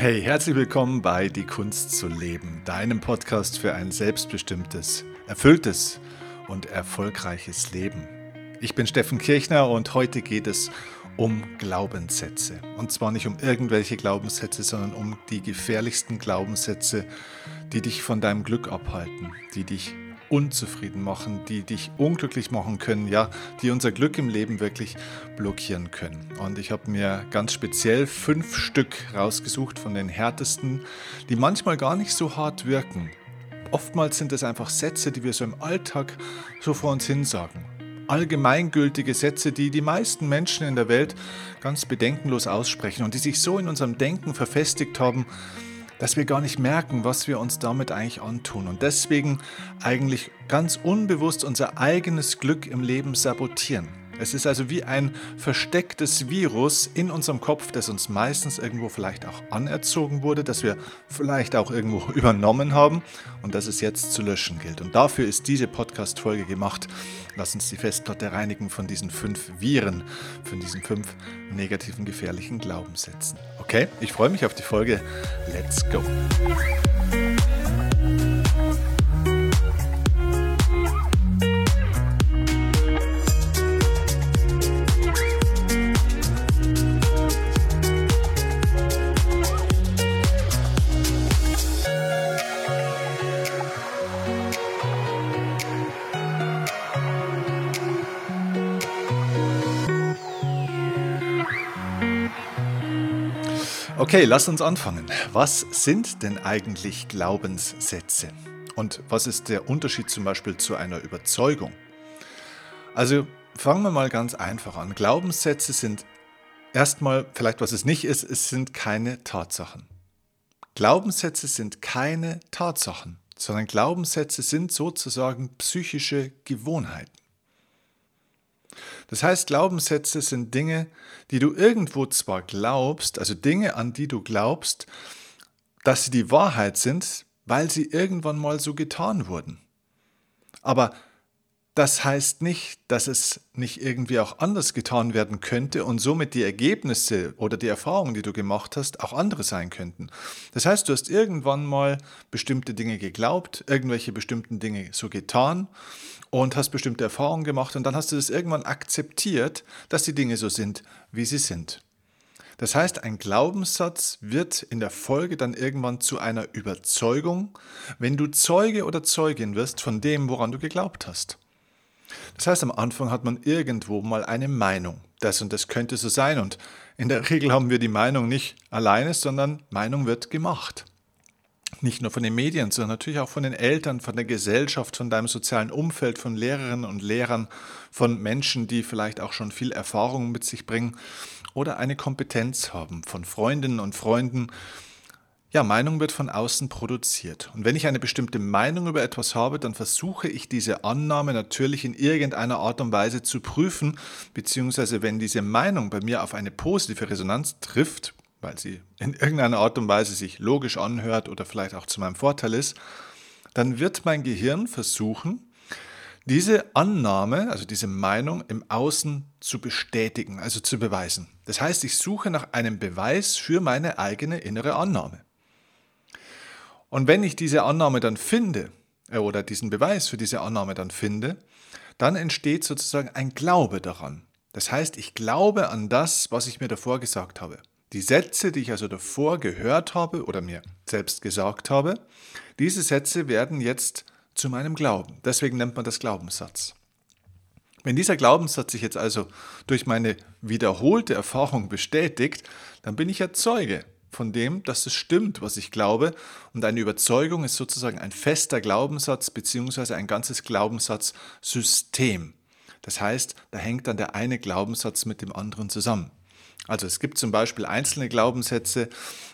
Hey, herzlich willkommen bei Die Kunst zu leben, deinem Podcast für ein selbstbestimmtes, erfülltes und erfolgreiches Leben. Ich bin Steffen Kirchner und heute geht es um Glaubenssätze. Und zwar nicht um irgendwelche Glaubenssätze, sondern um die gefährlichsten Glaubenssätze, die dich von deinem Glück abhalten, die dich unzufrieden machen, die dich unglücklich machen können, ja, die unser Glück im Leben wirklich blockieren können. Und ich habe mir ganz speziell fünf Stück rausgesucht von den härtesten, die manchmal gar nicht so hart wirken. Oftmals sind es einfach Sätze, die wir so im Alltag so vor uns hin sagen. Allgemeingültige Sätze, die die meisten Menschen in der Welt ganz bedenkenlos aussprechen und die sich so in unserem Denken verfestigt haben, dass wir gar nicht merken, was wir uns damit eigentlich antun und deswegen eigentlich ganz unbewusst unser eigenes Glück im Leben sabotieren. Es ist also wie ein verstecktes Virus in unserem Kopf, das uns meistens irgendwo vielleicht auch anerzogen wurde, das wir vielleicht auch irgendwo übernommen haben und das es jetzt zu löschen gilt. Und dafür ist diese Podcast-Folge gemacht. Lass uns die Festplatte reinigen von diesen fünf Viren, von diesen fünf negativen, gefährlichen Glaubenssätzen. Okay, ich freue mich auf die Folge. Let's go! Okay, lass uns anfangen. Was sind denn eigentlich Glaubenssätze? Und was ist der Unterschied zum Beispiel zu einer Überzeugung? Also fangen wir mal ganz einfach an. Glaubenssätze sind erstmal, vielleicht was es nicht ist, es sind keine Tatsachen. Glaubenssätze sind keine Tatsachen, sondern Glaubenssätze sind sozusagen psychische Gewohnheiten. Das heißt, Glaubenssätze sind Dinge, die du irgendwo zwar glaubst, also Dinge, an die du glaubst, dass sie die Wahrheit sind, weil sie irgendwann mal so getan wurden. Aber das heißt nicht, dass es nicht irgendwie auch anders getan werden könnte und somit die Ergebnisse oder die Erfahrungen, die du gemacht hast, auch andere sein könnten. Das heißt, du hast irgendwann mal bestimmte Dinge geglaubt, irgendwelche bestimmten Dinge so getan und hast bestimmte Erfahrungen gemacht und dann hast du das irgendwann akzeptiert, dass die Dinge so sind, wie sie sind. Das heißt, ein Glaubenssatz wird in der Folge dann irgendwann zu einer Überzeugung, wenn du Zeuge oder Zeugin wirst von dem, woran du geglaubt hast. Das heißt, am Anfang hat man irgendwo mal eine Meinung. Das und das könnte so sein. Und in der Regel haben wir die Meinung nicht alleine, sondern Meinung wird gemacht. Nicht nur von den Medien, sondern natürlich auch von den Eltern, von der Gesellschaft, von deinem sozialen Umfeld, von Lehrerinnen und Lehrern, von Menschen, die vielleicht auch schon viel Erfahrung mit sich bringen oder eine Kompetenz haben, von Freundinnen und Freunden, ja, Meinung wird von außen produziert. Und wenn ich eine bestimmte Meinung über etwas habe, dann versuche ich diese Annahme natürlich in irgendeiner Art und Weise zu prüfen, beziehungsweise wenn diese Meinung bei mir auf eine positive Resonanz trifft, weil sie in irgendeiner Art und Weise sich logisch anhört oder vielleicht auch zu meinem Vorteil ist, dann wird mein Gehirn versuchen, diese Annahme, also diese Meinung im Außen zu bestätigen, also zu beweisen. Das heißt, ich suche nach einem Beweis für meine eigene innere Annahme. Und wenn ich diese Annahme dann finde, äh, oder diesen Beweis für diese Annahme dann finde, dann entsteht sozusagen ein Glaube daran. Das heißt, ich glaube an das, was ich mir davor gesagt habe. Die Sätze, die ich also davor gehört habe oder mir selbst gesagt habe, diese Sätze werden jetzt zu meinem Glauben. Deswegen nennt man das Glaubenssatz. Wenn dieser Glaubenssatz sich jetzt also durch meine wiederholte Erfahrung bestätigt, dann bin ich ja Zeuge von dem, dass es stimmt, was ich glaube. Und eine Überzeugung ist sozusagen ein fester Glaubenssatz beziehungsweise ein ganzes Glaubenssatzsystem. Das heißt, da hängt dann der eine Glaubenssatz mit dem anderen zusammen. Also es gibt zum Beispiel einzelne Glaubenssätze,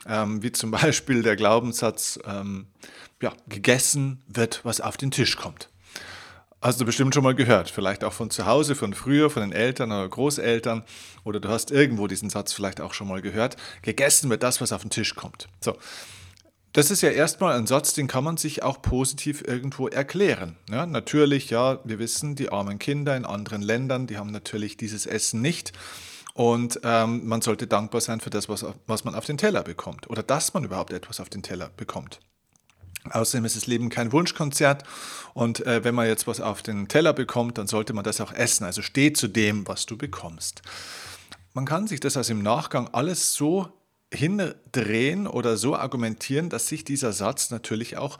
ähm, wie zum Beispiel der Glaubenssatz, ähm, ja, gegessen wird, was auf den Tisch kommt. Hast du bestimmt schon mal gehört, vielleicht auch von zu Hause, von früher, von den Eltern oder Großeltern oder du hast irgendwo diesen Satz vielleicht auch schon mal gehört. Gegessen wird das, was auf den Tisch kommt. So. Das ist ja erstmal ein Satz, den kann man sich auch positiv irgendwo erklären. Ja, natürlich, ja, wir wissen, die armen Kinder in anderen Ländern, die haben natürlich dieses Essen nicht. Und ähm, man sollte dankbar sein für das, was, was man auf den Teller bekommt oder dass man überhaupt etwas auf den Teller bekommt. Außerdem ist das Leben kein Wunschkonzert und äh, wenn man jetzt was auf den Teller bekommt, dann sollte man das auch essen. Also steh zu dem, was du bekommst. Man kann sich das also im Nachgang alles so hindrehen oder so argumentieren, dass sich dieser Satz natürlich auch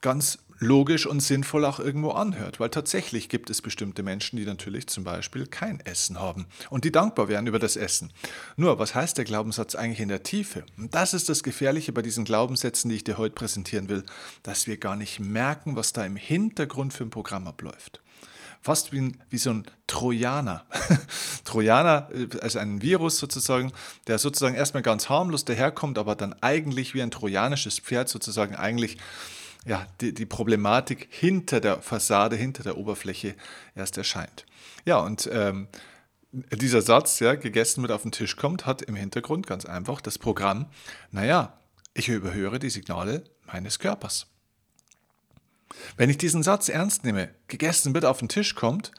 ganz logisch und sinnvoll auch irgendwo anhört, weil tatsächlich gibt es bestimmte Menschen, die natürlich zum Beispiel kein Essen haben und die dankbar wären über das Essen. Nur, was heißt der Glaubenssatz eigentlich in der Tiefe? Und das ist das Gefährliche bei diesen Glaubenssätzen, die ich dir heute präsentieren will, dass wir gar nicht merken, was da im Hintergrund für ein Programm abläuft fast wie, wie so ein Trojaner. Trojaner, also ein Virus sozusagen, der sozusagen erstmal ganz harmlos daherkommt, aber dann eigentlich wie ein trojanisches Pferd sozusagen eigentlich ja, die, die Problematik hinter der Fassade, hinter der Oberfläche erst erscheint. Ja, und ähm, dieser Satz, ja, gegessen wird auf den Tisch kommt, hat im Hintergrund ganz einfach das Programm, naja, ich überhöre die Signale meines Körpers. Wenn ich diesen Satz ernst nehme, gegessen wird auf den Tisch kommt,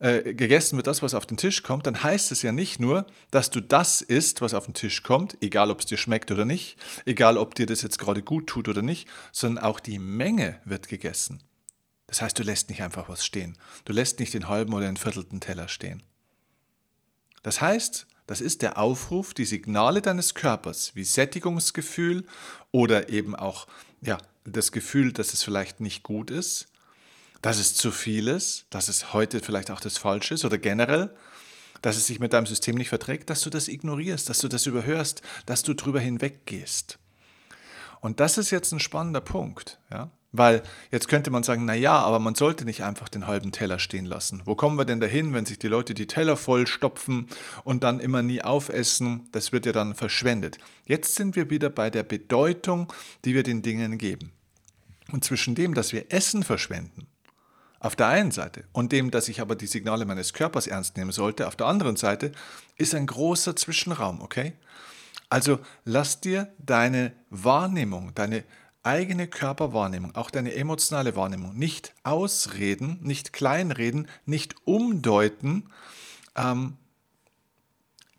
äh, gegessen wird das, was auf den Tisch kommt, dann heißt es ja nicht nur, dass du das isst, was auf den Tisch kommt, egal ob es dir schmeckt oder nicht, egal ob dir das jetzt gerade gut tut oder nicht, sondern auch die Menge wird gegessen. Das heißt, du lässt nicht einfach was stehen. Du lässt nicht den halben oder den viertelten Teller stehen. Das heißt, das ist der Aufruf, die Signale deines Körpers wie Sättigungsgefühl oder eben auch ja, das Gefühl, dass es vielleicht nicht gut ist, dass es zu viel ist, dass es heute vielleicht auch das Falsche ist oder generell, dass es sich mit deinem System nicht verträgt, dass du das ignorierst, dass du das überhörst, dass du drüber hinweggehst. Und das ist jetzt ein spannender Punkt, ja? Weil jetzt könnte man sagen, na ja, aber man sollte nicht einfach den halben Teller stehen lassen. Wo kommen wir denn dahin, wenn sich die Leute die Teller voll stopfen und dann immer nie aufessen? Das wird ja dann verschwendet. Jetzt sind wir wieder bei der Bedeutung, die wir den Dingen geben. Und zwischen dem, dass wir Essen verschwenden auf der einen Seite und dem, dass ich aber die Signale meines Körpers ernst nehmen sollte, auf der anderen Seite, ist ein großer Zwischenraum, okay? Also lass dir deine Wahrnehmung, deine eigene Körperwahrnehmung, auch deine emotionale Wahrnehmung nicht ausreden, nicht kleinreden, nicht umdeuten, ähm,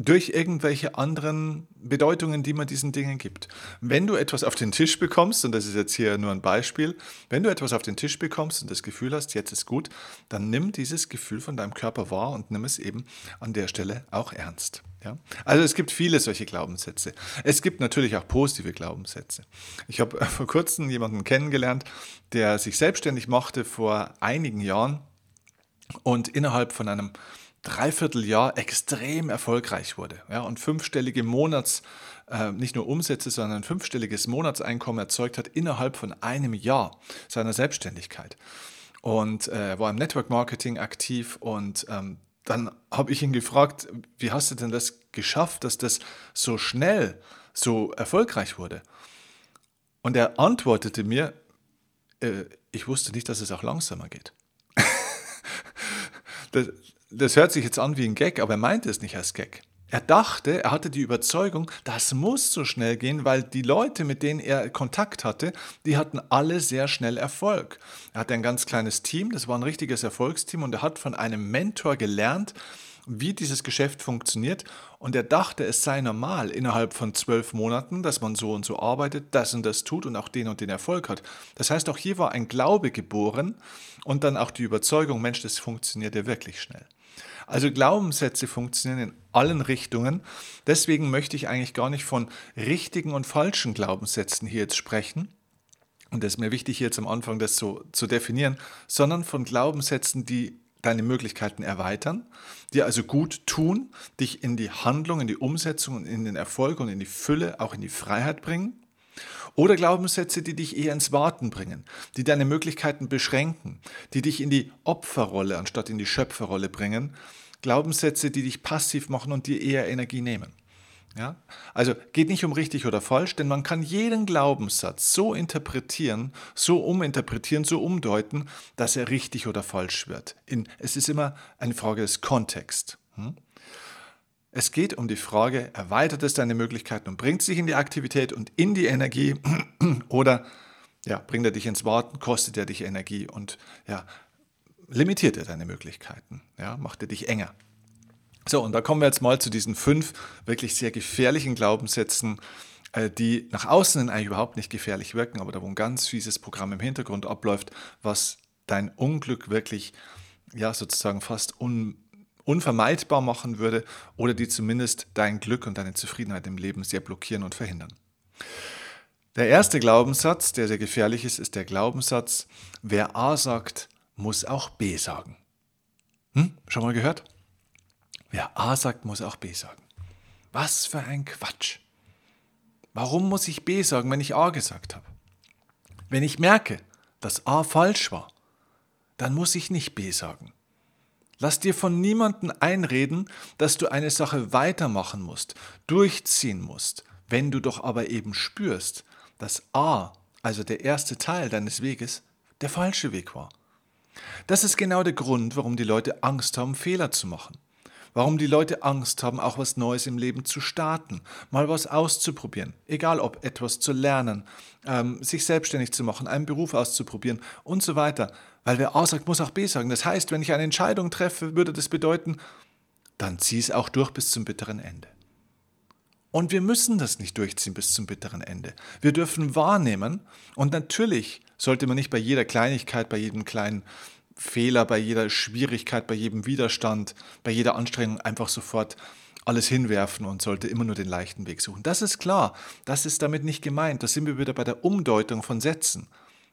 durch irgendwelche anderen Bedeutungen, die man diesen Dingen gibt. Wenn du etwas auf den Tisch bekommst, und das ist jetzt hier nur ein Beispiel, wenn du etwas auf den Tisch bekommst und das Gefühl hast, jetzt ist gut, dann nimm dieses Gefühl von deinem Körper wahr und nimm es eben an der Stelle auch ernst. Ja? Also es gibt viele solche Glaubenssätze. Es gibt natürlich auch positive Glaubenssätze. Ich habe vor kurzem jemanden kennengelernt, der sich selbstständig machte vor einigen Jahren und innerhalb von einem Dreivierteljahr extrem erfolgreich wurde ja, und fünfstellige Monats, äh, nicht nur Umsätze, sondern ein fünfstelliges Monatseinkommen erzeugt hat innerhalb von einem Jahr seiner Selbstständigkeit. Und äh, war im Network Marketing aktiv und ähm, dann habe ich ihn gefragt, wie hast du denn das geschafft, dass das so schnell so erfolgreich wurde? Und er antwortete mir, äh, ich wusste nicht, dass es auch langsamer geht. das, das hört sich jetzt an wie ein Gag, aber er meinte es nicht als Gag. Er dachte, er hatte die Überzeugung, das muss so schnell gehen, weil die Leute, mit denen er Kontakt hatte, die hatten alle sehr schnell Erfolg. Er hatte ein ganz kleines Team, das war ein richtiges Erfolgsteam und er hat von einem Mentor gelernt, wie dieses Geschäft funktioniert und er dachte, es sei normal innerhalb von zwölf Monaten, dass man so und so arbeitet, das und das tut und auch den und den Erfolg hat. Das heißt, auch hier war ein Glaube geboren und dann auch die Überzeugung, Mensch, das funktioniert ja wirklich schnell. Also Glaubenssätze funktionieren in allen Richtungen. Deswegen möchte ich eigentlich gar nicht von richtigen und falschen Glaubenssätzen hier jetzt sprechen. Und das ist mir wichtig, hier jetzt am Anfang das so zu definieren, sondern von Glaubenssätzen, die deine Möglichkeiten erweitern, dir also gut tun, dich in die Handlung, in die Umsetzung, in den Erfolg und in die Fülle, auch in die Freiheit bringen oder Glaubenssätze, die dich eher ins Warten bringen, die deine Möglichkeiten beschränken, die dich in die Opferrolle anstatt in die Schöpferrolle bringen. Glaubensätze, die dich passiv machen und dir eher Energie nehmen. Ja? Also geht nicht um richtig oder falsch, denn man kann jeden Glaubenssatz so interpretieren, so uminterpretieren, so umdeuten, dass er richtig oder falsch wird. In, es ist immer eine Frage des Kontexts. Hm? Es geht um die Frage, erweitert es deine Möglichkeiten und bringt sich in die Aktivität und in die Energie oder ja, bringt er dich ins Warten, kostet er dich Energie und ja, limitiert er deine Möglichkeiten, ja, macht er dich enger. So, und da kommen wir jetzt mal zu diesen fünf wirklich sehr gefährlichen Glaubenssätzen, äh, die nach außen eigentlich überhaupt nicht gefährlich wirken, aber da wo ein ganz fieses Programm im Hintergrund abläuft, was dein Unglück wirklich ja sozusagen fast un, unvermeidbar machen würde oder die zumindest dein Glück und deine Zufriedenheit im Leben sehr blockieren und verhindern. Der erste Glaubenssatz, der sehr gefährlich ist, ist der Glaubenssatz, wer A sagt, muss auch B sagen. Hm? Schon mal gehört? Wer A sagt, muss auch B sagen. Was für ein Quatsch. Warum muss ich B sagen, wenn ich A gesagt habe? Wenn ich merke, dass A falsch war, dann muss ich nicht B sagen. Lass dir von niemandem einreden, dass du eine Sache weitermachen musst, durchziehen musst, wenn du doch aber eben spürst, dass A, also der erste Teil deines Weges, der falsche Weg war. Das ist genau der Grund, warum die Leute Angst haben, Fehler zu machen. Warum die Leute Angst haben, auch was Neues im Leben zu starten, mal was auszuprobieren, egal ob etwas zu lernen, ähm, sich selbstständig zu machen, einen Beruf auszuprobieren und so weiter. Weil wer A sagt, muss auch B sagen. Das heißt, wenn ich eine Entscheidung treffe, würde das bedeuten, dann zieh es auch durch bis zum bitteren Ende. Und wir müssen das nicht durchziehen bis zum bitteren Ende. Wir dürfen wahrnehmen und natürlich sollte man nicht bei jeder Kleinigkeit, bei jedem kleinen Fehler, bei jeder Schwierigkeit, bei jedem Widerstand, bei jeder Anstrengung einfach sofort alles hinwerfen und sollte immer nur den leichten Weg suchen. Das ist klar, das ist damit nicht gemeint. Da sind wir wieder bei der Umdeutung von Sätzen.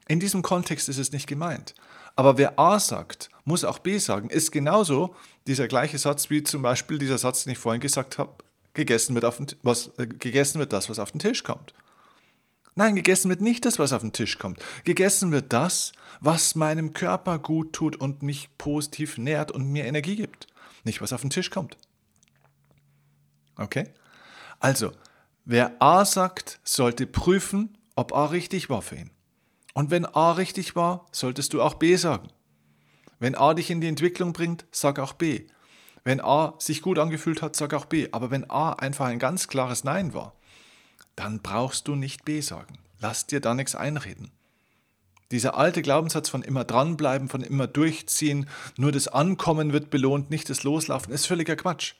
In diesem Kontext ist es nicht gemeint. Aber wer A sagt, muss auch B sagen, ist genauso dieser gleiche Satz wie zum Beispiel dieser Satz, den ich vorhin gesagt habe, gegessen wird, auf den, was, äh, gegessen wird das, was auf den Tisch kommt. Nein, gegessen wird nicht das, was auf den Tisch kommt. Gegessen wird das, was meinem Körper gut tut und mich positiv nährt und mir Energie gibt. Nicht, was auf den Tisch kommt. Okay? Also, wer A sagt, sollte prüfen, ob A richtig war für ihn. Und wenn A richtig war, solltest du auch B sagen. Wenn A dich in die Entwicklung bringt, sag auch B. Wenn A sich gut angefühlt hat, sag auch B. Aber wenn A einfach ein ganz klares Nein war, dann brauchst du nicht B sagen. Lass dir da nichts einreden. Dieser alte Glaubenssatz von immer dranbleiben, von immer durchziehen, nur das Ankommen wird belohnt, nicht das Loslaufen, ist völliger Quatsch.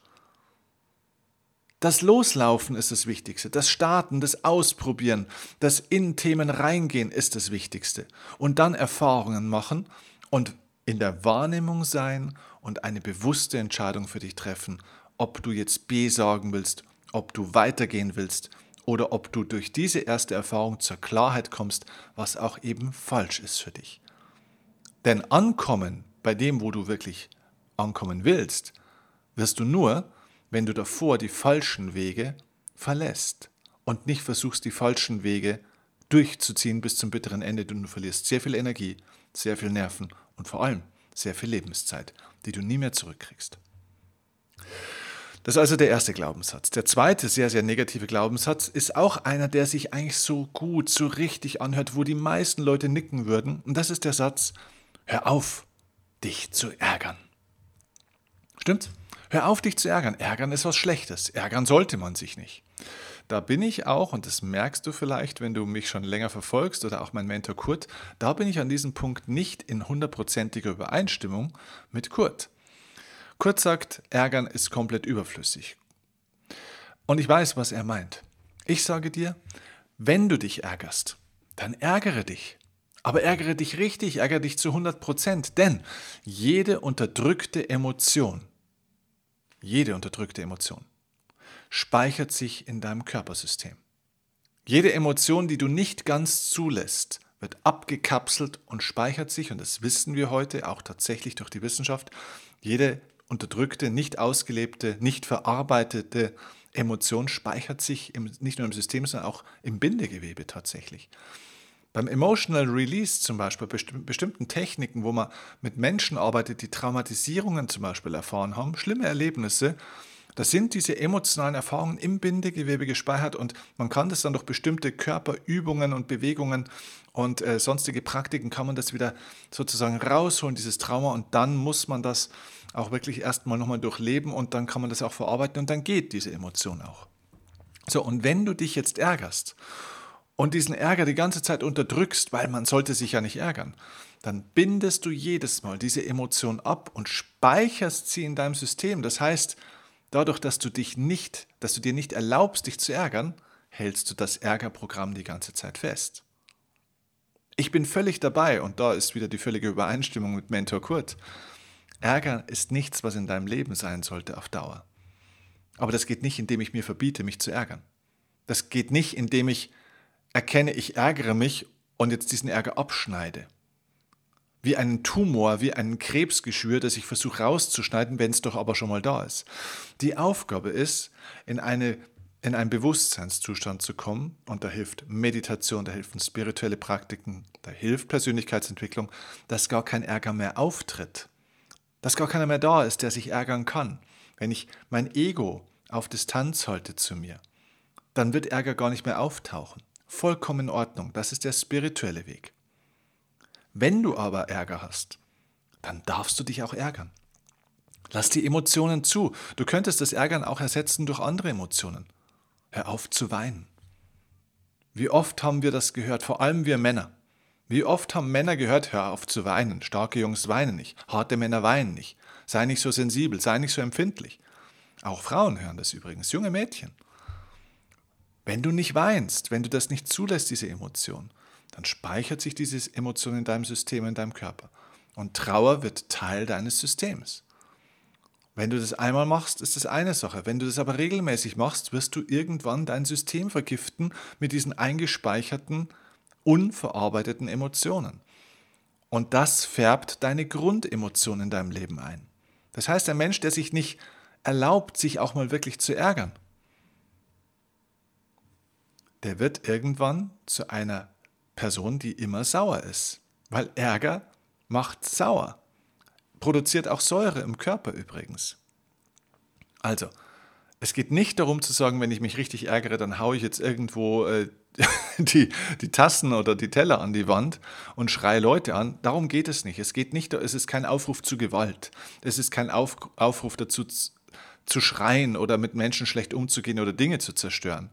Das Loslaufen ist das Wichtigste, das Starten, das Ausprobieren, das in Themen reingehen ist das Wichtigste. Und dann Erfahrungen machen und in der Wahrnehmung sein und eine bewusste Entscheidung für dich treffen, ob du jetzt B sagen willst, ob du weitergehen willst oder ob du durch diese erste Erfahrung zur Klarheit kommst, was auch eben falsch ist für dich. Denn ankommen bei dem, wo du wirklich ankommen willst, wirst du nur, wenn du davor die falschen Wege verlässt und nicht versuchst, die falschen Wege durchzuziehen bis zum bitteren Ende. Du verlierst sehr viel Energie, sehr viel Nerven und vor allem sehr viel Lebenszeit, die du nie mehr zurückkriegst. Das ist also der erste Glaubenssatz. Der zweite sehr, sehr negative Glaubenssatz ist auch einer, der sich eigentlich so gut, so richtig anhört, wo die meisten Leute nicken würden. Und das ist der Satz, hör auf, dich zu ärgern. Stimmt's? Hör auf, dich zu ärgern. Ärgern ist was Schlechtes. Ärgern sollte man sich nicht. Da bin ich auch, und das merkst du vielleicht, wenn du mich schon länger verfolgst oder auch mein Mentor Kurt, da bin ich an diesem Punkt nicht in hundertprozentiger Übereinstimmung mit Kurt. Kurz sagt, ärgern ist komplett überflüssig. Und ich weiß, was er meint. Ich sage dir, wenn du dich ärgerst, dann ärgere dich. Aber ärgere dich richtig, ärgere dich zu 100 Prozent. Denn jede unterdrückte Emotion, jede unterdrückte Emotion, speichert sich in deinem Körpersystem. Jede Emotion, die du nicht ganz zulässt, wird abgekapselt und speichert sich, und das wissen wir heute auch tatsächlich durch die Wissenschaft, jede unterdrückte, nicht ausgelebte, nicht verarbeitete Emotion speichert sich im, nicht nur im System, sondern auch im Bindegewebe tatsächlich. Beim Emotional Release zum Beispiel, bestimmten Techniken, wo man mit Menschen arbeitet, die Traumatisierungen zum Beispiel erfahren haben, schlimme Erlebnisse, da sind diese emotionalen Erfahrungen im Bindegewebe gespeichert und man kann das dann durch bestimmte Körperübungen und Bewegungen und äh, sonstige Praktiken kann man das wieder sozusagen rausholen, dieses Trauma, und dann muss man das auch wirklich erstmal nochmal durchleben und dann kann man das auch verarbeiten und dann geht diese Emotion auch. So, und wenn du dich jetzt ärgerst und diesen Ärger die ganze Zeit unterdrückst, weil man sollte sich ja nicht ärgern, dann bindest du jedes Mal diese Emotion ab und speicherst sie in deinem System. Das heißt, Dadurch, dass du dich nicht, dass du dir nicht erlaubst, dich zu ärgern, hältst du das Ärgerprogramm die ganze Zeit fest. Ich bin völlig dabei und da ist wieder die völlige Übereinstimmung mit Mentor Kurt. Ärger ist nichts, was in deinem Leben sein sollte auf Dauer. Aber das geht nicht, indem ich mir verbiete, mich zu ärgern. Das geht nicht, indem ich erkenne, ich ärgere mich und jetzt diesen Ärger abschneide. Wie einen Tumor, wie ein Krebsgeschwür, das ich versuche rauszuschneiden, wenn es doch aber schon mal da ist. Die Aufgabe ist, in, eine, in einen Bewusstseinszustand zu kommen und da hilft Meditation, da helfen spirituelle Praktiken, da hilft Persönlichkeitsentwicklung, dass gar kein Ärger mehr auftritt, dass gar keiner mehr da ist, der sich ärgern kann. Wenn ich mein Ego auf Distanz halte zu mir, dann wird Ärger gar nicht mehr auftauchen. Vollkommen in Ordnung, das ist der spirituelle Weg. Wenn du aber Ärger hast, dann darfst du dich auch ärgern. Lass die Emotionen zu. Du könntest das Ärgern auch ersetzen durch andere Emotionen. Hör auf zu weinen. Wie oft haben wir das gehört, vor allem wir Männer. Wie oft haben Männer gehört, hör auf zu weinen, starke Jungs weinen nicht, harte Männer weinen nicht, sei nicht so sensibel, sei nicht so empfindlich. Auch Frauen hören das übrigens, junge Mädchen. Wenn du nicht weinst, wenn du das nicht zulässt, diese Emotion, dann speichert sich diese Emotion in deinem System, in deinem Körper. Und Trauer wird Teil deines Systems. Wenn du das einmal machst, ist das eine Sache. Wenn du das aber regelmäßig machst, wirst du irgendwann dein System vergiften mit diesen eingespeicherten, unverarbeiteten Emotionen. Und das färbt deine Grundemotion in deinem Leben ein. Das heißt, ein Mensch, der sich nicht erlaubt, sich auch mal wirklich zu ärgern, der wird irgendwann zu einer Person, die immer sauer ist. Weil Ärger macht sauer. Produziert auch Säure im Körper übrigens. Also, es geht nicht darum zu sagen, wenn ich mich richtig ärgere, dann haue ich jetzt irgendwo äh, die, die Tassen oder die Teller an die Wand und schreie Leute an. Darum geht es nicht. Es geht nicht, es ist kein Aufruf zu Gewalt. Es ist kein Auf, Aufruf dazu zu, zu schreien oder mit Menschen schlecht umzugehen oder Dinge zu zerstören.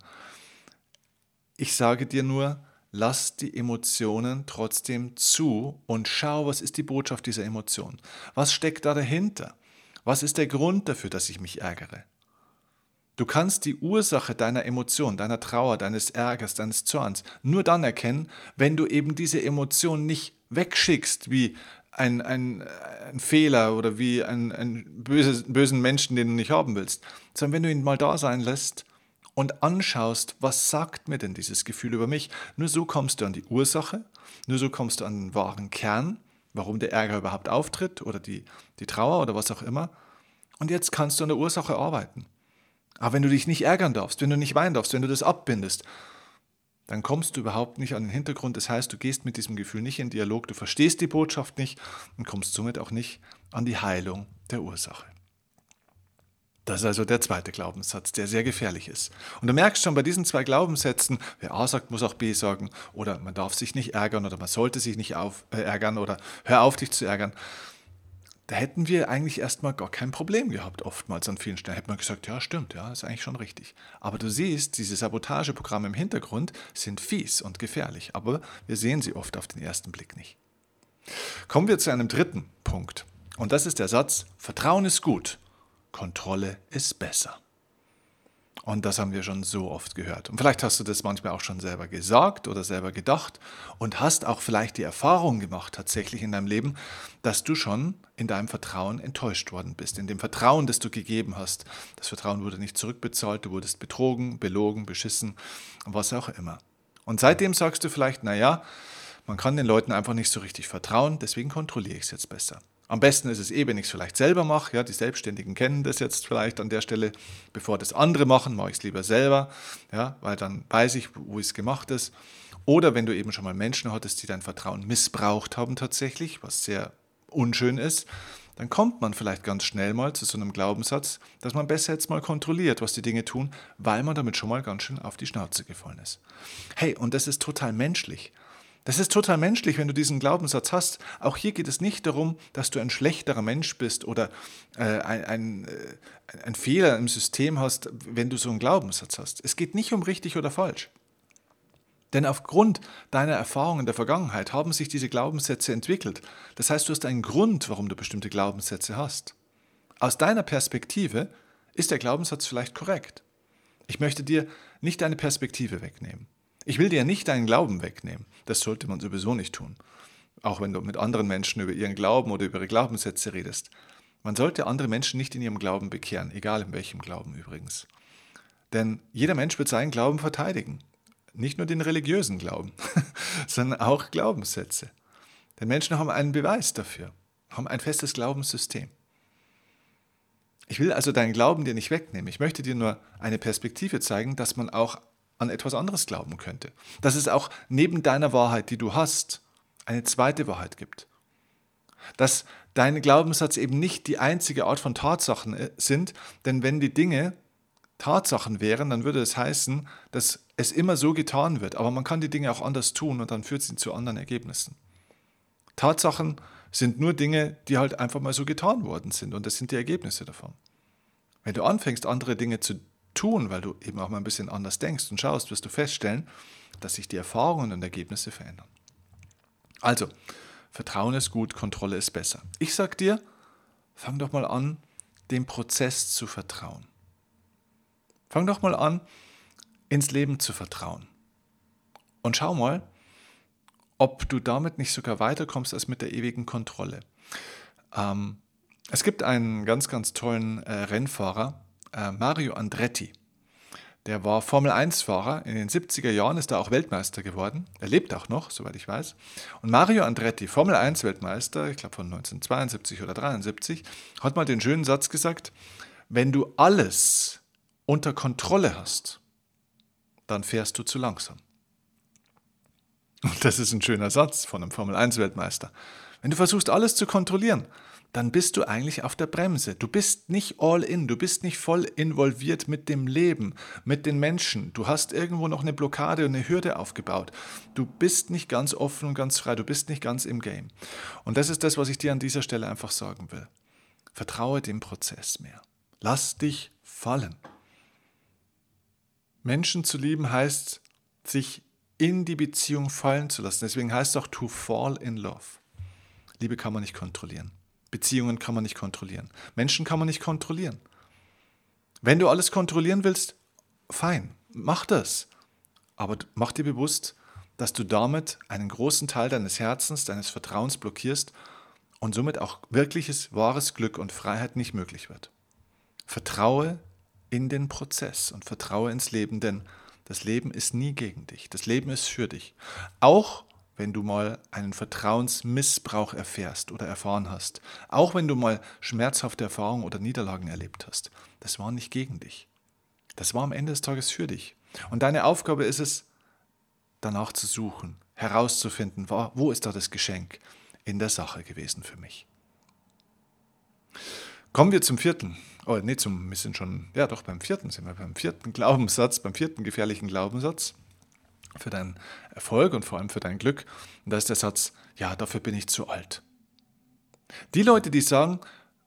Ich sage dir nur, lass die Emotionen trotzdem zu und schau, was ist die Botschaft dieser Emotion? Was steckt da dahinter? Was ist der Grund dafür, dass ich mich ärgere? Du kannst die Ursache deiner Emotion, deiner Trauer, deines Ärgers, deines Zorns nur dann erkennen, wenn du eben diese Emotion nicht wegschickst wie ein, ein, ein Fehler oder wie einen, einen böse, bösen Menschen, den du nicht haben willst, sondern wenn du ihn mal da sein lässt und anschaust, was sagt mir denn dieses Gefühl über mich, nur so kommst du an die Ursache, nur so kommst du an den wahren Kern, warum der Ärger überhaupt auftritt oder die, die Trauer oder was auch immer. Und jetzt kannst du an der Ursache arbeiten. Aber wenn du dich nicht ärgern darfst, wenn du nicht weinen darfst, wenn du das abbindest, dann kommst du überhaupt nicht an den Hintergrund. Das heißt, du gehst mit diesem Gefühl nicht in Dialog, du verstehst die Botschaft nicht und kommst somit auch nicht an die Heilung der Ursache. Das ist also der zweite Glaubenssatz, der sehr gefährlich ist. Und du merkst schon bei diesen zwei Glaubenssätzen, wer A sagt, muss auch B sagen, oder man darf sich nicht ärgern oder man sollte sich nicht auf, äh, ärgern oder hör auf, dich zu ärgern da hätten wir eigentlich erstmal gar kein Problem gehabt, oftmals an vielen Stellen. Hätte man gesagt, ja, stimmt, ja, ist eigentlich schon richtig. Aber du siehst, diese Sabotageprogramme im Hintergrund sind fies und gefährlich, aber wir sehen sie oft auf den ersten Blick nicht. Kommen wir zu einem dritten Punkt. Und das ist der Satz, Vertrauen ist gut, Kontrolle ist besser. Und das haben wir schon so oft gehört. Und vielleicht hast du das manchmal auch schon selber gesagt oder selber gedacht und hast auch vielleicht die Erfahrung gemacht tatsächlich in deinem Leben, dass du schon in deinem Vertrauen enttäuscht worden bist, in dem Vertrauen, das du gegeben hast. Das Vertrauen wurde nicht zurückbezahlt, du wurdest betrogen, belogen, beschissen, was auch immer. Und seitdem sagst du vielleicht, naja, man kann den Leuten einfach nicht so richtig vertrauen, deswegen kontrolliere ich es jetzt besser. Am besten ist es eh, wenn ich es vielleicht selber mache. Ja, die Selbstständigen kennen das jetzt vielleicht an der Stelle. Bevor das andere machen, mache ich es lieber selber, ja, weil dann weiß ich, wo es gemacht ist. Oder wenn du eben schon mal Menschen hattest, die dein Vertrauen missbraucht haben tatsächlich, was sehr unschön ist, dann kommt man vielleicht ganz schnell mal zu so einem Glaubenssatz, dass man besser jetzt mal kontrolliert, was die Dinge tun, weil man damit schon mal ganz schön auf die Schnauze gefallen ist. Hey, und das ist total menschlich. Das ist total menschlich, wenn du diesen Glaubenssatz hast. Auch hier geht es nicht darum, dass du ein schlechterer Mensch bist oder äh, ein, ein, äh, ein Fehler im System hast, wenn du so einen Glaubenssatz hast. Es geht nicht um richtig oder falsch. Denn aufgrund deiner Erfahrungen der Vergangenheit haben sich diese Glaubenssätze entwickelt. Das heißt, du hast einen Grund, warum du bestimmte Glaubenssätze hast. Aus deiner Perspektive ist der Glaubenssatz vielleicht korrekt. Ich möchte dir nicht deine Perspektive wegnehmen. Ich will dir nicht deinen Glauben wegnehmen. Das sollte man sowieso nicht tun. Auch wenn du mit anderen Menschen über ihren Glauben oder über ihre Glaubenssätze redest. Man sollte andere Menschen nicht in ihrem Glauben bekehren, egal in welchem Glauben übrigens. Denn jeder Mensch wird seinen Glauben verteidigen. Nicht nur den religiösen Glauben, sondern auch Glaubenssätze. Denn Menschen haben einen Beweis dafür, haben ein festes Glaubenssystem. Ich will also deinen Glauben dir nicht wegnehmen. Ich möchte dir nur eine Perspektive zeigen, dass man auch an etwas anderes glauben könnte. Dass es auch neben deiner Wahrheit, die du hast, eine zweite Wahrheit gibt. Dass dein Glaubenssatz eben nicht die einzige Art von Tatsachen äh, sind, denn wenn die Dinge Tatsachen wären, dann würde es heißen, dass es immer so getan wird, aber man kann die Dinge auch anders tun und dann führt sie zu anderen Ergebnissen. Tatsachen sind nur Dinge, die halt einfach mal so getan worden sind und das sind die Ergebnisse davon. Wenn du anfängst, andere Dinge zu tun, weil du eben auch mal ein bisschen anders denkst und schaust, wirst du feststellen, dass sich die Erfahrungen und Ergebnisse verändern. Also, Vertrauen ist gut, Kontrolle ist besser. Ich sag dir, fang doch mal an, dem Prozess zu vertrauen. Fang doch mal an, ins Leben zu vertrauen. Und schau mal, ob du damit nicht sogar weiterkommst als mit der ewigen Kontrolle. Ähm, es gibt einen ganz, ganz tollen äh, Rennfahrer, äh, Mario Andretti. Der war Formel-1-Fahrer. In den 70er Jahren ist er auch Weltmeister geworden. Er lebt auch noch, soweit ich weiß. Und Mario Andretti, Formel-1-Weltmeister, ich glaube von 1972 oder 1973, hat mal den schönen Satz gesagt, wenn du alles unter Kontrolle hast, dann fährst du zu langsam. Und das ist ein schöner Satz von einem Formel-1-Weltmeister. Wenn du versuchst, alles zu kontrollieren, dann bist du eigentlich auf der Bremse. Du bist nicht all in, du bist nicht voll involviert mit dem Leben, mit den Menschen. Du hast irgendwo noch eine Blockade und eine Hürde aufgebaut. Du bist nicht ganz offen und ganz frei, du bist nicht ganz im Game. Und das ist das, was ich dir an dieser Stelle einfach sagen will. Vertraue dem Prozess mehr. Lass dich fallen. Menschen zu lieben heißt, sich in die Beziehung fallen zu lassen. Deswegen heißt es auch to fall in love. Liebe kann man nicht kontrollieren. Beziehungen kann man nicht kontrollieren. Menschen kann man nicht kontrollieren. Wenn du alles kontrollieren willst, fein, mach das. Aber mach dir bewusst, dass du damit einen großen Teil deines Herzens, deines Vertrauens blockierst und somit auch wirkliches, wahres Glück und Freiheit nicht möglich wird. Vertraue in den Prozess und vertraue ins Leben, denn das Leben ist nie gegen dich. Das Leben ist für dich. Auch wenn du mal einen Vertrauensmissbrauch erfährst oder erfahren hast. Auch wenn du mal schmerzhafte Erfahrungen oder Niederlagen erlebt hast. Das war nicht gegen dich. Das war am Ende des Tages für dich. Und deine Aufgabe ist es, danach zu suchen, herauszufinden, wo ist da das Geschenk in der Sache gewesen für mich. Kommen wir zum vierten. Oh, nee, zum, wir sind schon, ja doch, beim vierten sind wir, beim vierten Glaubenssatz, beim vierten gefährlichen Glaubenssatz für deinen Erfolg und vor allem für dein Glück. Und da ist der Satz, ja, dafür bin ich zu alt. Die Leute, die sagen,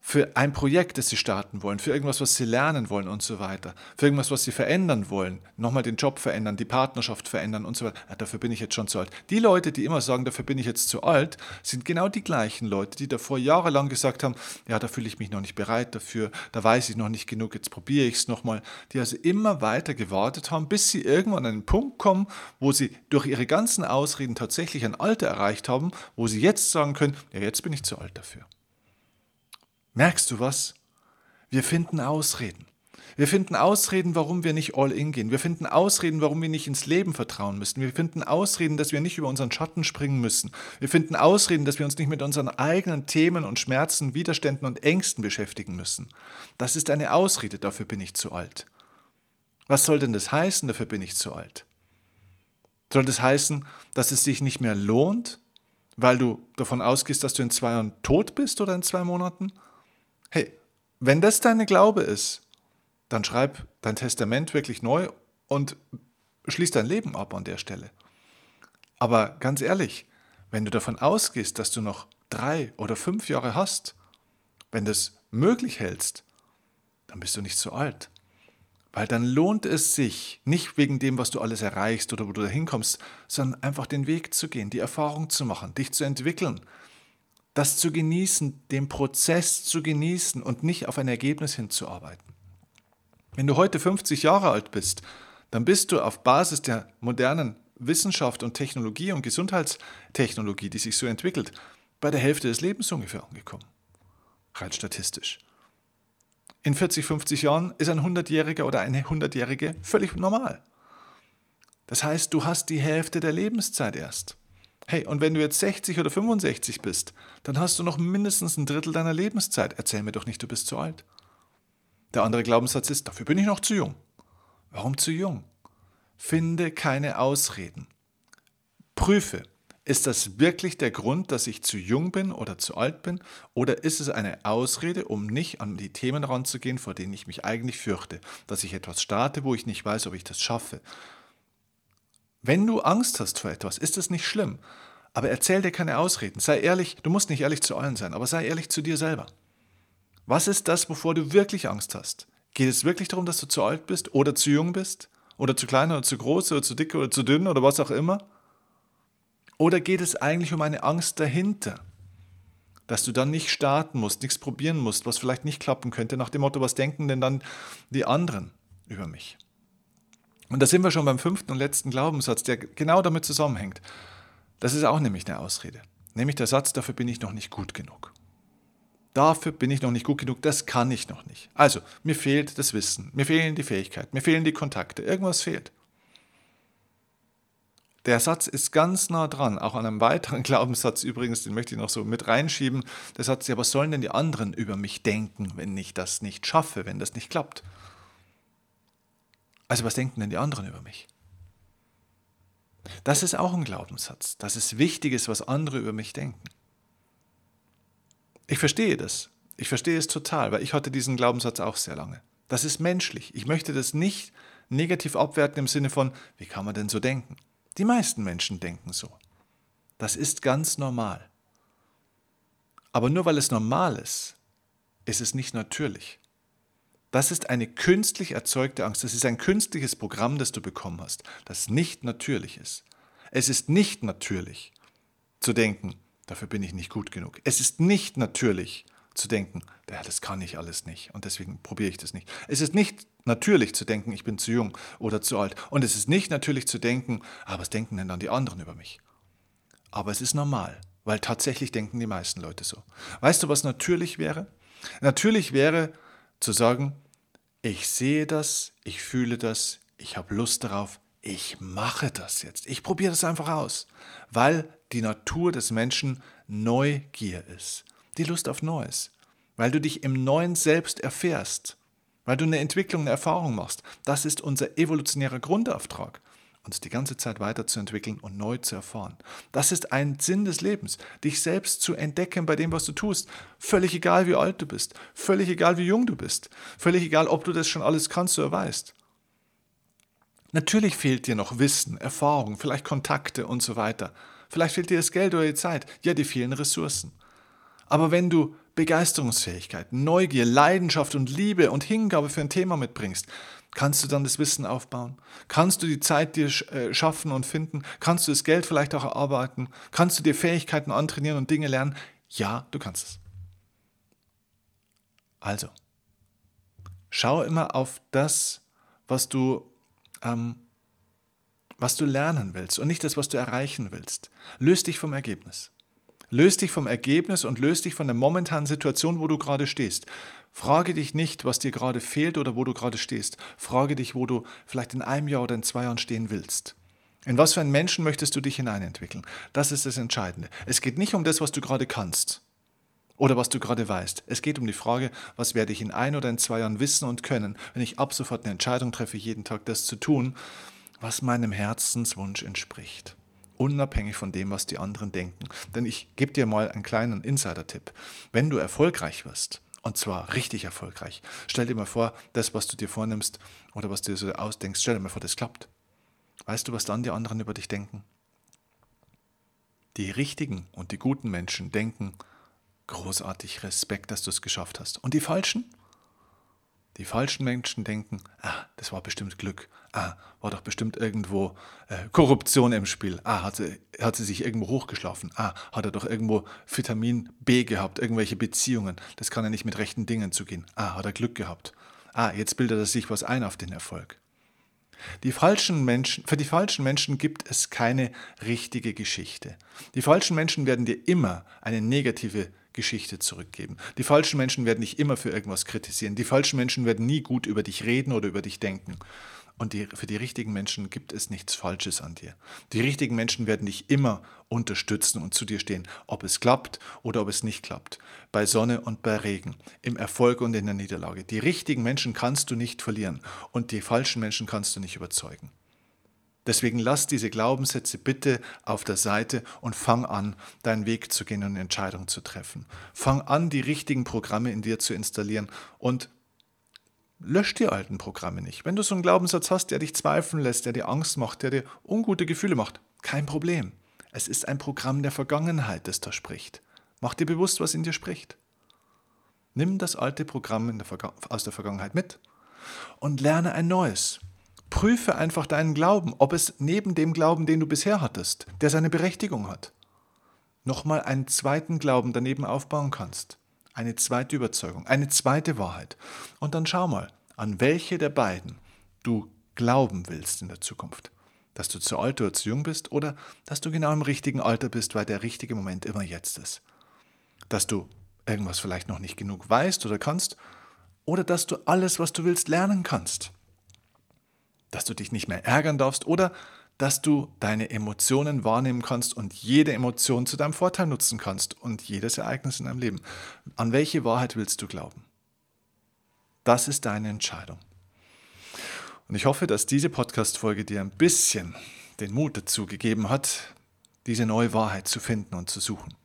für ein Projekt, das sie starten wollen, für irgendwas, was sie lernen wollen und so weiter, für irgendwas, was sie verändern wollen, nochmal den Job verändern, die Partnerschaft verändern und so weiter. Ja, dafür bin ich jetzt schon zu alt. Die Leute, die immer sagen, dafür bin ich jetzt zu alt, sind genau die gleichen Leute, die davor jahrelang gesagt haben, ja, da fühle ich mich noch nicht bereit dafür, da weiß ich noch nicht genug, jetzt probiere ich es nochmal. Die also immer weiter gewartet haben, bis sie irgendwann an einen Punkt kommen, wo sie durch ihre ganzen Ausreden tatsächlich ein Alter erreicht haben, wo sie jetzt sagen können, ja, jetzt bin ich zu alt dafür. Merkst du was? Wir finden Ausreden. Wir finden Ausreden, warum wir nicht all in gehen. Wir finden Ausreden, warum wir nicht ins Leben vertrauen müssen. Wir finden Ausreden, dass wir nicht über unseren Schatten springen müssen. Wir finden Ausreden, dass wir uns nicht mit unseren eigenen Themen und Schmerzen, Widerständen und Ängsten beschäftigen müssen. Das ist eine Ausrede, dafür bin ich zu alt. Was soll denn das heißen, dafür bin ich zu alt? Soll das heißen, dass es sich nicht mehr lohnt, weil du davon ausgehst, dass du in zwei Jahren tot bist oder in zwei Monaten? Hey, wenn das deine Glaube ist, dann schreib dein Testament wirklich neu und schließ dein Leben ab an der Stelle. Aber ganz ehrlich, wenn du davon ausgehst, dass du noch drei oder fünf Jahre hast, wenn du es möglich hältst, dann bist du nicht so alt. Weil dann lohnt es sich, nicht wegen dem, was du alles erreichst oder wo du da hinkommst, sondern einfach den Weg zu gehen, die Erfahrung zu machen, dich zu entwickeln, das zu genießen, den Prozess zu genießen und nicht auf ein Ergebnis hinzuarbeiten. Wenn du heute 50 Jahre alt bist, dann bist du auf Basis der modernen Wissenschaft und Technologie und Gesundheitstechnologie, die sich so entwickelt, bei der Hälfte des Lebens ungefähr angekommen. Rein statistisch. In 40, 50 Jahren ist ein 100-Jähriger oder eine 100-Jährige völlig normal. Das heißt, du hast die Hälfte der Lebenszeit erst. Hey, und wenn du jetzt 60 oder 65 bist, dann hast du noch mindestens ein Drittel deiner Lebenszeit. Erzähl mir doch nicht, du bist zu alt. Der andere Glaubenssatz ist, dafür bin ich noch zu jung. Warum zu jung? Finde keine Ausreden. Prüfe, ist das wirklich der Grund, dass ich zu jung bin oder zu alt bin? Oder ist es eine Ausrede, um nicht an die Themen ranzugehen, vor denen ich mich eigentlich fürchte? Dass ich etwas starte, wo ich nicht weiß, ob ich das schaffe? Wenn du Angst hast vor etwas, ist es nicht schlimm. Aber erzähl dir keine Ausreden. Sei ehrlich, du musst nicht ehrlich zu allen sein, aber sei ehrlich zu dir selber. Was ist das, wovor du wirklich Angst hast? Geht es wirklich darum, dass du zu alt bist oder zu jung bist? Oder zu klein oder zu groß oder zu dick oder zu dünn oder was auch immer? Oder geht es eigentlich um eine Angst dahinter? Dass du dann nicht starten musst, nichts probieren musst, was vielleicht nicht klappen könnte, nach dem Motto, was denken denn dann die anderen über mich? Und da sind wir schon beim fünften und letzten Glaubenssatz, der genau damit zusammenhängt. Das ist auch nämlich eine Ausrede. Nämlich der Satz, dafür bin ich noch nicht gut genug. Dafür bin ich noch nicht gut genug, das kann ich noch nicht. Also, mir fehlt das Wissen, mir fehlen die Fähigkeiten, mir fehlen die Kontakte, irgendwas fehlt. Der Satz ist ganz nah dran, auch an einem weiteren Glaubenssatz übrigens, den möchte ich noch so mit reinschieben. Der Satz, ja, was sollen denn die anderen über mich denken, wenn ich das nicht schaffe, wenn das nicht klappt? Also was denken denn die anderen über mich? Das ist auch ein Glaubenssatz, dass es wichtig ist, was andere über mich denken. Ich verstehe das. Ich verstehe es total, weil ich hatte diesen Glaubenssatz auch sehr lange. Das ist menschlich. Ich möchte das nicht negativ abwerten im Sinne von, wie kann man denn so denken? Die meisten Menschen denken so. Das ist ganz normal. Aber nur weil es normal ist, ist es nicht natürlich. Das ist eine künstlich erzeugte Angst. Das ist ein künstliches Programm, das du bekommen hast, das nicht natürlich ist. Es ist nicht natürlich zu denken, dafür bin ich nicht gut genug. Es ist nicht natürlich zu denken, ja, das kann ich alles nicht und deswegen probiere ich das nicht. Es ist nicht natürlich zu denken, ich bin zu jung oder zu alt. Und es ist nicht natürlich zu denken, ah, was denken denn dann die anderen über mich? Aber es ist normal, weil tatsächlich denken die meisten Leute so. Weißt du, was natürlich wäre? Natürlich wäre zu sagen, ich sehe das, ich fühle das, ich habe Lust darauf, ich mache das jetzt. Ich probiere das einfach aus, weil die Natur des Menschen Neugier ist. Die Lust auf Neues. Weil du dich im Neuen selbst erfährst. Weil du eine Entwicklung, eine Erfahrung machst. Das ist unser evolutionärer Grundauftrag uns die ganze Zeit weiterzuentwickeln und neu zu erfahren. Das ist ein Sinn des Lebens, dich selbst zu entdecken bei dem, was du tust. Völlig egal, wie alt du bist, völlig egal, wie jung du bist, völlig egal, ob du das schon alles kannst oder weißt. Natürlich fehlt dir noch Wissen, Erfahrung, vielleicht Kontakte und so weiter. Vielleicht fehlt dir das Geld oder die Zeit. Ja, dir fehlen Ressourcen. Aber wenn du Begeisterungsfähigkeit, Neugier, Leidenschaft und Liebe und Hingabe für ein Thema mitbringst, Kannst du dann das Wissen aufbauen? Kannst du die Zeit dir äh, schaffen und finden? Kannst du das Geld vielleicht auch erarbeiten? Kannst du dir Fähigkeiten antrainieren und Dinge lernen? Ja, du kannst es. Also, schau immer auf das, was du, ähm, was du lernen willst und nicht das, was du erreichen willst. Löst dich vom Ergebnis. Löst dich vom Ergebnis und löst dich von der momentanen Situation, wo du gerade stehst. Frage dich nicht, was dir gerade fehlt oder wo du gerade stehst. Frage dich, wo du vielleicht in einem Jahr oder in zwei Jahren stehen willst. In was für einen Menschen möchtest du dich hineinentwickeln? Das ist das Entscheidende. Es geht nicht um das, was du gerade kannst oder was du gerade weißt. Es geht um die Frage, was werde ich in ein oder in zwei Jahren wissen und können, wenn ich ab sofort eine Entscheidung treffe, jeden Tag das zu tun, was meinem Herzenswunsch entspricht. Unabhängig von dem, was die anderen denken. Denn ich gebe dir mal einen kleinen Insider-Tipp. Wenn du erfolgreich wirst, und zwar richtig erfolgreich. Stell dir mal vor, das, was du dir vornimmst oder was du dir so ausdenkst, stell dir mal vor, das klappt. Weißt du, was dann die anderen über dich denken? Die richtigen und die guten Menschen denken, großartig Respekt, dass du es geschafft hast. Und die falschen? Die falschen Menschen denken, ah, das war bestimmt Glück. Ah, war doch bestimmt irgendwo äh, Korruption im Spiel. Ah, hat sie, hat sie sich irgendwo hochgeschlafen. Ah, hat er doch irgendwo Vitamin B gehabt, irgendwelche Beziehungen. Das kann ja nicht mit rechten Dingen zugehen. Ah, hat er Glück gehabt. Ah, jetzt bildet er sich was ein auf den Erfolg. Die falschen Menschen, für die falschen Menschen gibt es keine richtige Geschichte. Die falschen Menschen werden dir immer eine negative Geschichte zurückgeben. Die falschen Menschen werden dich immer für irgendwas kritisieren. Die falschen Menschen werden nie gut über dich reden oder über dich denken. Und die, für die richtigen Menschen gibt es nichts Falsches an dir. Die richtigen Menschen werden dich immer unterstützen und zu dir stehen, ob es klappt oder ob es nicht klappt. Bei Sonne und bei Regen, im Erfolg und in der Niederlage. Die richtigen Menschen kannst du nicht verlieren und die falschen Menschen kannst du nicht überzeugen. Deswegen lass diese Glaubenssätze bitte auf der Seite und fang an, deinen Weg zu gehen und Entscheidungen zu treffen. Fang an, die richtigen Programme in dir zu installieren und lösch die alten Programme nicht. Wenn du so einen Glaubenssatz hast, der dich zweifeln lässt, der dir Angst macht, der dir ungute Gefühle macht, kein Problem. Es ist ein Programm der Vergangenheit, das da spricht. Mach dir bewusst, was in dir spricht. Nimm das alte Programm der aus der Vergangenheit mit und lerne ein neues. Prüfe einfach deinen Glauben, ob es neben dem Glauben, den du bisher hattest, der seine Berechtigung hat, nochmal einen zweiten Glauben daneben aufbauen kannst eine zweite Überzeugung, eine zweite Wahrheit. Und dann schau mal, an welche der beiden du glauben willst in der Zukunft. Dass du zu alt oder zu jung bist oder dass du genau im richtigen Alter bist, weil der richtige Moment immer jetzt ist. Dass du irgendwas vielleicht noch nicht genug weißt oder kannst oder dass du alles, was du willst, lernen kannst. Dass du dich nicht mehr ärgern darfst oder dass du deine Emotionen wahrnehmen kannst und jede Emotion zu deinem Vorteil nutzen kannst und jedes Ereignis in deinem Leben. An welche Wahrheit willst du glauben? Das ist deine Entscheidung. Und ich hoffe, dass diese Podcast-Folge dir ein bisschen den Mut dazu gegeben hat, diese neue Wahrheit zu finden und zu suchen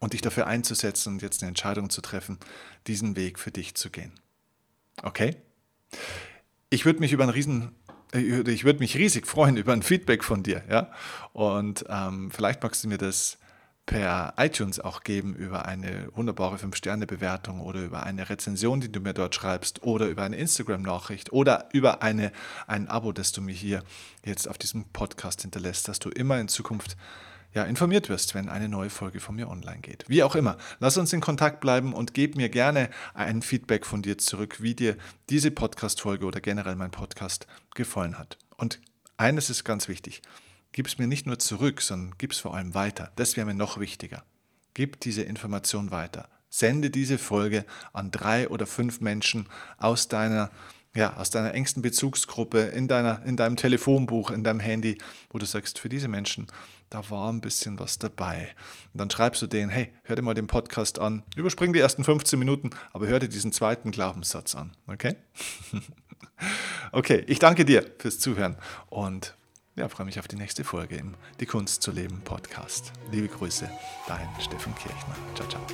und dich dafür einzusetzen und jetzt eine Entscheidung zu treffen, diesen Weg für dich zu gehen. Okay? Ich würde mich über einen riesen ich würde mich riesig freuen über ein Feedback von dir. Ja? Und ähm, vielleicht magst du mir das per iTunes auch geben über eine wunderbare 5-Sterne-Bewertung oder über eine Rezension, die du mir dort schreibst oder über eine Instagram-Nachricht oder über eine, ein Abo, das du mir hier jetzt auf diesem Podcast hinterlässt, dass du immer in Zukunft ja, informiert wirst, wenn eine neue Folge von mir online geht. Wie auch immer, lass uns in Kontakt bleiben und gib mir gerne ein Feedback von dir zurück, wie dir diese Podcast-Folge oder generell mein Podcast gefallen hat. Und eines ist ganz wichtig, gib es mir nicht nur zurück, sondern gib es vor allem weiter. Das wäre mir noch wichtiger. Gib diese Information weiter. Sende diese Folge an drei oder fünf Menschen aus deiner ja, aus deiner engsten Bezugsgruppe, in, deiner, in deinem Telefonbuch, in deinem Handy, wo du sagst, für diese Menschen da war ein bisschen was dabei. Und dann schreibst du denen, hey, hör dir mal den Podcast an, überspring die ersten 15 Minuten, aber hör dir diesen zweiten Glaubenssatz an, okay? okay, ich danke dir fürs Zuhören und ja, freue mich auf die nächste Folge im Die Kunst zu leben Podcast. Liebe Grüße, dein Steffen Kirchner. Ciao, ciao.